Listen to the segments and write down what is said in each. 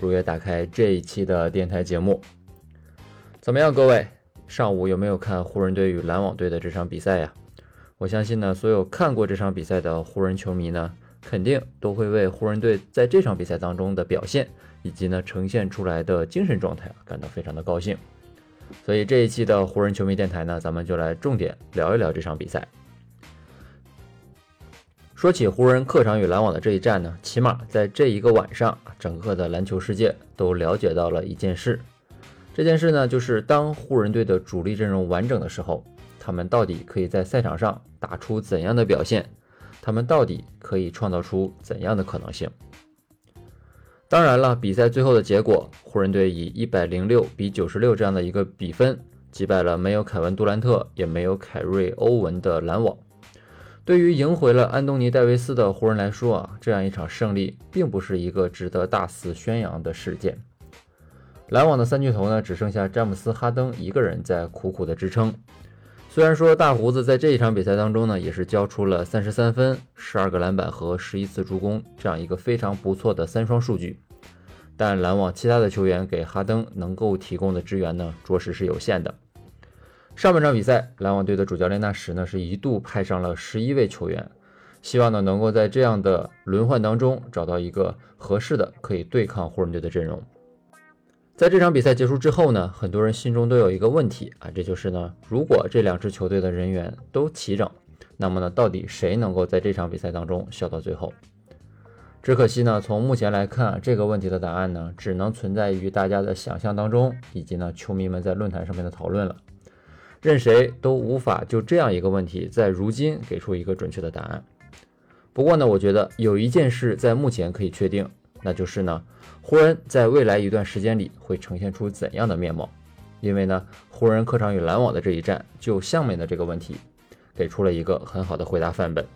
如约打开这一期的电台节目。怎么样，各位上午有没有看湖人队与篮网队的这场比赛呀？我相信呢，所有看过这场比赛的湖人球迷呢，肯定都会为湖人队在这场比赛当中的表现以及呢呈现出来的精神状态感到非常的高兴。所以这一期的湖人球迷电台呢，咱们就来重点聊一聊这场比赛。说起湖人客场与篮网的这一战呢，起码在这一个晚上，整个的篮球世界都了解到了一件事。这件事呢，就是当湖人队的主力阵容完整的时候，他们到底可以在赛场上打出怎样的表现？他们到底可以创造出怎样的可能性？当然了，比赛最后的结果，湖人队以一百零六比九十六这样的一个比分击败了没有凯文杜兰特也没有凯瑞欧文的篮网。对于赢回了安东尼戴维斯的湖人来说啊，这样一场胜利并不是一个值得大肆宣扬的事件。篮网的三巨头呢，只剩下詹姆斯、哈登一个人在苦苦的支撑。虽然说大胡子在这一场比赛当中呢，也是交出了三十三分、十二个篮板和十一次助攻这样一个非常不错的三双数据，但篮网其他的球员给哈登能够提供的支援呢，着实是有限的。上半场比赛，篮网队的主教练纳什呢是一度派上了十一位球员，希望呢能够在这样的轮换当中找到一个合适的可以对抗湖人队的阵容。在这场比赛结束之后呢，很多人心中都有一个问题啊，这就是呢，如果这两支球队的人员都齐整，那么呢，到底谁能够在这场比赛当中笑到最后？只可惜呢，从目前来看，这个问题的答案呢，只能存在于大家的想象当中，以及呢，球迷们在论坛上面的讨论了。任谁都无法就这样一个问题在如今给出一个准确的答案。不过呢，我觉得有一件事在目前可以确定，那就是呢，湖人在未来一段时间里会呈现出怎样的面貌？因为呢，湖人客场与篮网的这一战，就下面的这个问题，给出了一个很好的回答范本。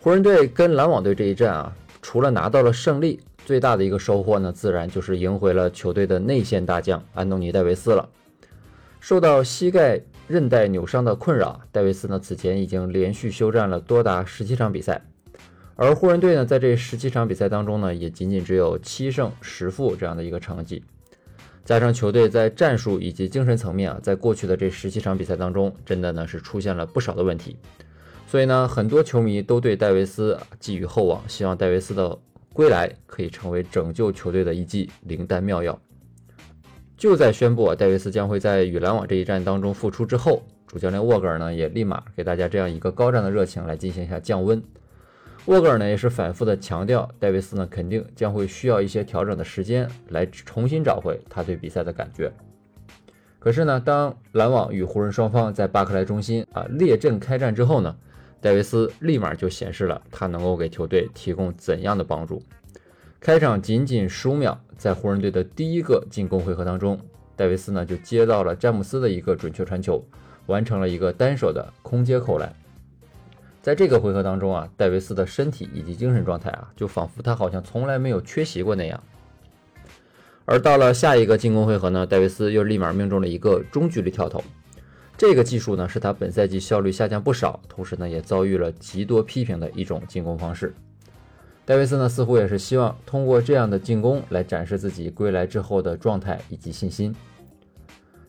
湖人队跟篮网队这一战啊，除了拿到了胜利，最大的一个收获呢，自然就是赢回了球队的内线大将安东尼戴维斯了。受到膝盖韧带扭伤的困扰，戴维斯呢此前已经连续休战了多达十七场比赛，而湖人队呢在这十七场比赛当中呢，也仅仅只有七胜十负这样的一个成绩，加上球队在战术以及精神层面啊，在过去的这十七场比赛当中，真的呢是出现了不少的问题，所以呢，很多球迷都对戴维斯寄予厚望，希望戴维斯的归来可以成为拯救球队的一剂灵丹妙药。就在宣布戴维斯将会在与篮网这一战当中复出之后，主教练沃格尔呢也立马给大家这样一个高涨的热情来进行一下降温。沃格尔呢也是反复的强调，戴维斯呢肯定将会需要一些调整的时间来重新找回他对比赛的感觉。可是呢，当篮网与湖人双方在巴克莱中心啊列阵开战之后呢，戴维斯立马就显示了他能够给球队提供怎样的帮助。开场仅仅十五秒，在湖人队的第一个进攻回合当中，戴维斯呢就接到了詹姆斯的一个准确传球，完成了一个单手的空接扣篮。在这个回合当中啊，戴维斯的身体以及精神状态啊，就仿佛他好像从来没有缺席过那样。而到了下一个进攻回合呢，戴维斯又立马命中了一个中距离跳投。这个技术呢，是他本赛季效率下降不少，同时呢，也遭遇了极多批评的一种进攻方式。戴维斯呢，似乎也是希望通过这样的进攻来展示自己归来之后的状态以及信心。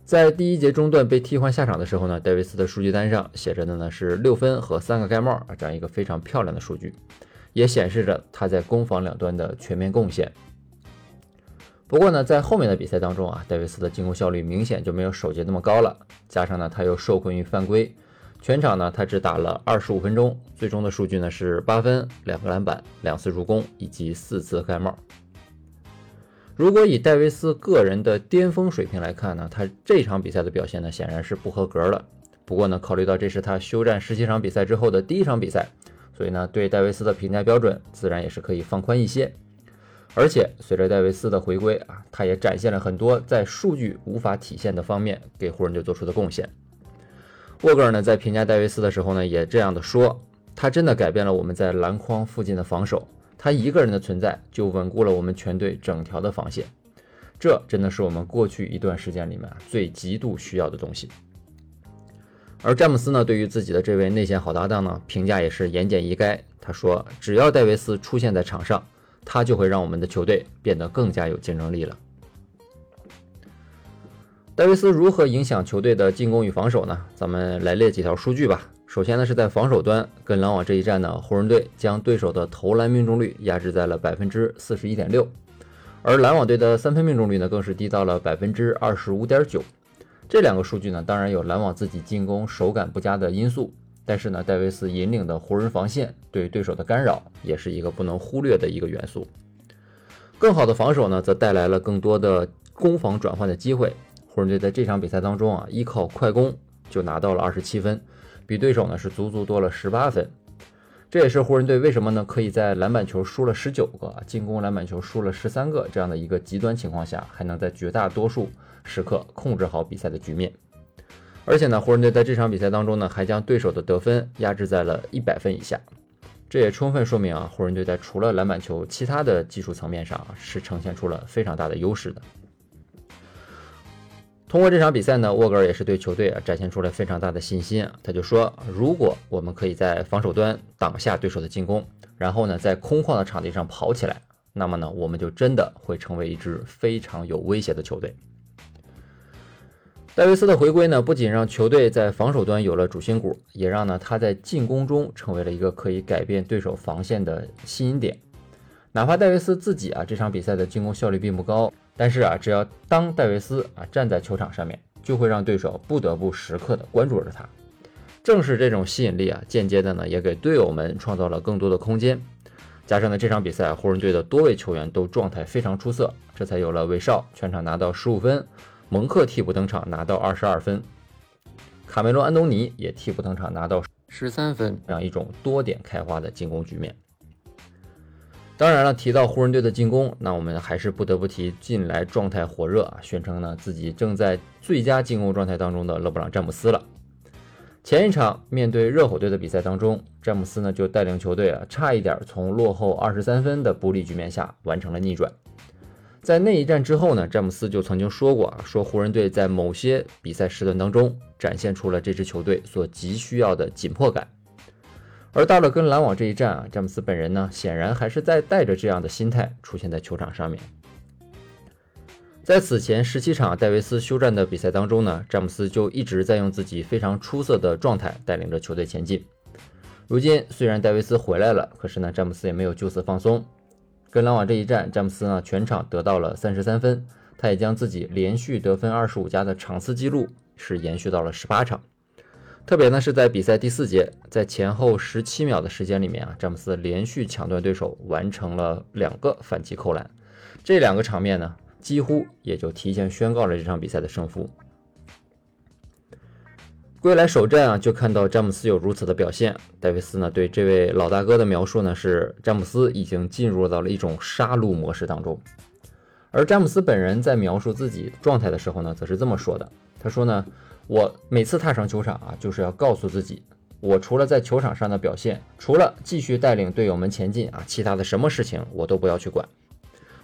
在第一节中段被替换下场的时候呢，戴维斯的数据单上写着的呢是六分和三个盖帽啊，这样一个非常漂亮的数据，也显示着他在攻防两端的全面贡献。不过呢，在后面的比赛当中啊，戴维斯的进攻效率明显就没有首节那么高了，加上呢他又受困于犯规。全场呢，他只打了二十五分钟，最终的数据呢是八分、两个篮板、两次助攻以及四次盖帽。如果以戴维斯个人的巅峰水平来看呢，他这场比赛的表现呢显然是不合格了。不过呢，考虑到这是他休战十七场比赛之后的第一场比赛，所以呢，对戴维斯的评价标准自然也是可以放宽一些。而且随着戴维斯的回归啊，他也展现了很多在数据无法体现的方面给湖人队做出的贡献。沃格尔呢在评价戴维斯的时候呢，也这样的说，他真的改变了我们在篮筐附近的防守，他一个人的存在就稳固了我们全队整条的防线，这真的是我们过去一段时间里面最极度需要的东西。而詹姆斯呢，对于自己的这位内线好搭档呢，评价也是言简意赅。他说：“只要戴维斯出现在场上，他就会让我们的球队变得更加有竞争力了。”戴维斯如何影响球队的进攻与防守呢？咱们来列几条数据吧。首先呢，是在防守端跟篮网这一战呢，湖人队将对手的投篮命中率压制在了百分之四十一点六，而篮网队的三分命中率呢，更是低到了百分之二十五点九。这两个数据呢，当然有篮网自己进攻手感不佳的因素，但是呢，戴维斯引领的湖人防线对对手的干扰也是一个不能忽略的一个元素。更好的防守呢，则带来了更多的攻防转换的机会。湖人队在这场比赛当中啊，依靠快攻就拿到了二十七分，比对手呢是足足多了十八分。这也是湖人队为什么呢可以在篮板球输了十九个，进攻篮板球输了十三个这样的一个极端情况下，还能在绝大多数。时刻控制好比赛的局面，而且呢，湖人队在这场比赛当中呢，还将对手的得分压制在了一百分以下。这也充分说明啊，湖人队在除了篮板球，其他的技术层面上是呈现出了非常大的优势的。通过这场比赛呢，沃格尔也是对球队啊展现出了非常大的信心啊。他就说，如果我们可以在防守端挡下对手的进攻，然后呢，在空旷的场地上跑起来，那么呢，我们就真的会成为一支非常有威胁的球队。戴维斯的回归呢，不仅让球队在防守端有了主心骨，也让呢他在进攻中成为了一个可以改变对手防线的吸引点。哪怕戴维斯自己啊这场比赛的进攻效率并不高，但是啊只要当戴维斯啊站在球场上面，就会让对手不得不时刻的关注着他。正是这种吸引力啊，间接的呢也给队友们创造了更多的空间。加上呢这场比赛湖人队的多位球员都状态非常出色，这才有了韦少全场拿到十五分。蒙克替补登场拿到二十二分，卡梅隆·安东尼也替补登场拿到十三分，这样一种多点开花的进攻局面。当然了，提到湖人队的进攻，那我们还是不得不提近来状态火热啊，宣称呢自己正在最佳进攻状态当中的勒布朗·詹姆斯了。前一场面对热火队的比赛当中，詹姆斯呢就带领球队啊，差一点从落后二十三分的不利局面下完成了逆转。在那一战之后呢，詹姆斯就曾经说过啊，说湖人队在某些比赛时段当中展现出了这支球队所急需要的紧迫感。而到了跟篮网这一战啊，詹姆斯本人呢，显然还是在带着这样的心态出现在球场上面。在此前十七场戴维斯休战的比赛当中呢，詹姆斯就一直在用自己非常出色的状态带领着球队前进。如今虽然戴维斯回来了，可是呢，詹姆斯也没有就此放松。跟篮网这一战，詹姆斯呢全场得到了三十三分，他也将自己连续得分二十五加的场次记录是延续到了十八场。特别呢是在比赛第四节，在前后十七秒的时间里面啊，詹姆斯连续抢断对手，完成了两个反击扣篮。这两个场面呢，几乎也就提前宣告了这场比赛的胜负。归来首战啊，就看到詹姆斯有如此的表现。戴维斯呢对这位老大哥的描述呢是，詹姆斯已经进入到了一种杀戮模式当中。而詹姆斯本人在描述自己状态的时候呢，则是这么说的：他说呢，我每次踏上球场啊，就是要告诉自己，我除了在球场上的表现，除了继续带领队友们前进啊，其他的什么事情我都不要去管。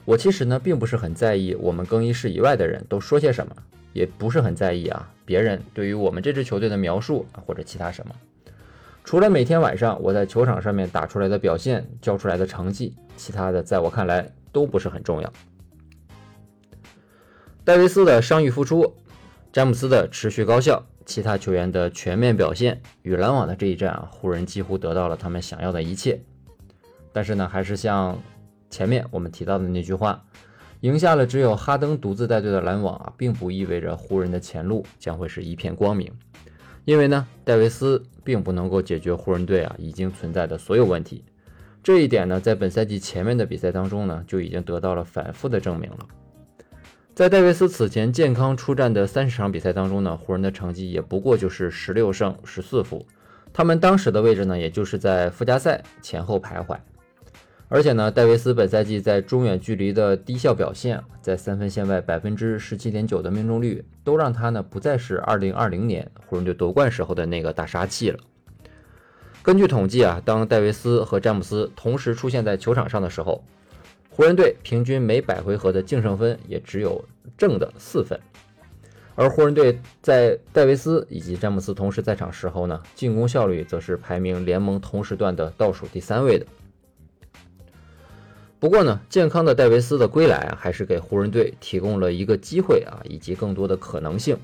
我其实呢，并不是很在意我们更衣室以外的人都说些什么。也不是很在意啊，别人对于我们这支球队的描述啊，或者其他什么，除了每天晚上我在球场上面打出来的表现、交出来的成绩，其他的在我看来都不是很重要。戴维斯的伤愈复出，詹姆斯的持续高效，其他球员的全面表现，与篮网的这一战啊，湖人几乎得到了他们想要的一切。但是呢，还是像前面我们提到的那句话。赢下了只有哈登独自带队的篮网啊，并不意味着湖人的前路将会是一片光明，因为呢，戴维斯并不能够解决湖人队啊已经存在的所有问题。这一点呢，在本赛季前面的比赛当中呢，就已经得到了反复的证明了。在戴维斯此前健康出战的三十场比赛当中呢，湖人的成绩也不过就是十六胜十四负，他们当时的位置呢，也就是在附加赛前后徘徊。而且呢，戴维斯本赛季在中远距离的低效表现，在三分线外百分之十七点九的命中率，都让他呢不再是二零二零年湖人队夺冠时候的那个大杀器了。根据统计啊，当戴维斯和詹姆斯同时出现在球场上的时候，湖人队平均每百回合的净胜分也只有正的四分。而湖人队在戴维斯以及詹姆斯同时在场时候呢，进攻效率则是排名联盟同时段的倒数第三位的。不过呢，健康的戴维斯的归来啊，还是给湖人队提供了一个机会啊，以及更多的可能性。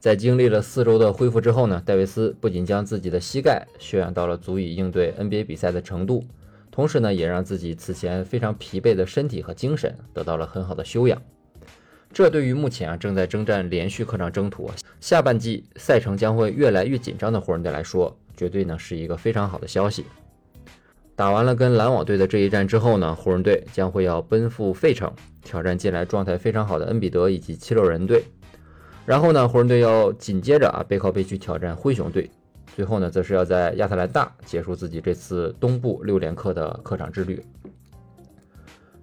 在经历了四周的恢复之后呢，戴维斯不仅将自己的膝盖修养到了足以应对 NBA 比赛的程度，同时呢，也让自己此前非常疲惫的身体和精神得到了很好的休养。这对于目前啊正在征战连续客场征途、下半季赛程将会越来越紧张的湖人队来说，绝对呢是一个非常好的消息。打完了跟篮网队的这一战之后呢，湖人队将会要奔赴费城挑战近来状态非常好的恩比德以及七六人队。然后呢，湖人队要紧接着啊背靠背去挑战灰熊队。最后呢，则是要在亚特兰大结束自己这次东部六连客的客场之旅。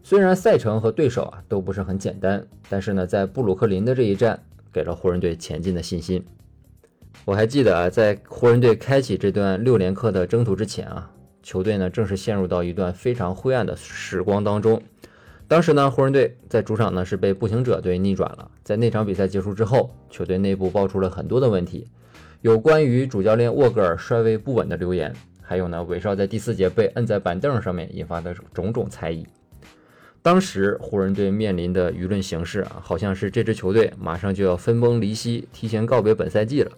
虽然赛程和对手啊都不是很简单，但是呢，在布鲁克林的这一战给了湖人队前进的信心。我还记得啊，在湖人队开启这段六连客的征途之前啊。球队呢，正是陷入到一段非常灰暗的时光当中。当时呢，湖人队在主场呢是被步行者队逆转了。在那场比赛结束之后，球队内部爆出了很多的问题，有关于主教练沃格尔帅位不稳的流言，还有呢，韦少在第四节被摁在板凳上面引发的种种猜疑。当时湖人队面临的舆论形势啊，好像是这支球队马上就要分崩离析，提前告别本赛季了。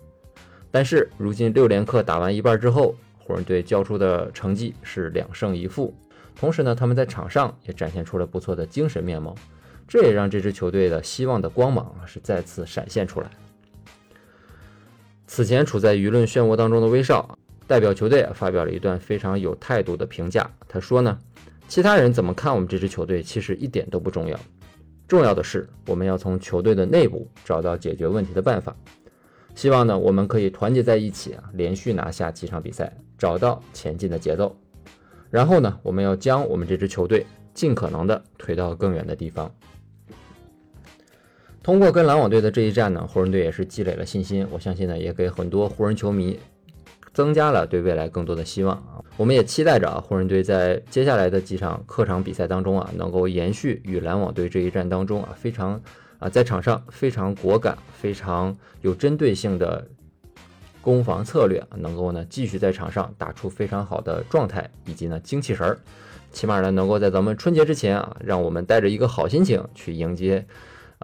但是如今六连客打完一半之后，湖人队交出的成绩是两胜一负，同时呢，他们在场上也展现出了不错的精神面貌，这也让这支球队的希望的光芒啊是再次闪现出来。此前处在舆论漩涡当中的威少代表球队发表了一段非常有态度的评价，他说呢，其他人怎么看我们这支球队其实一点都不重要，重要的是我们要从球队的内部找到解决问题的办法。希望呢，我们可以团结在一起啊，连续拿下几场比赛，找到前进的节奏。然后呢，我们要将我们这支球队尽可能的推到更远的地方。通过跟篮网队的这一战呢，湖人队也是积累了信心。我相信呢，也给很多湖人球迷增加了对未来更多的希望啊。我们也期待着啊，湖人队在接下来的几场客场比赛当中啊，能够延续与篮网队这一战当中啊非常。啊，在场上非常果敢、非常有针对性的攻防策略，能够呢继续在场上打出非常好的状态，以及呢精气神儿，起码呢能够在咱们春节之前啊，让我们带着一个好心情去迎接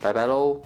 拜拜喽。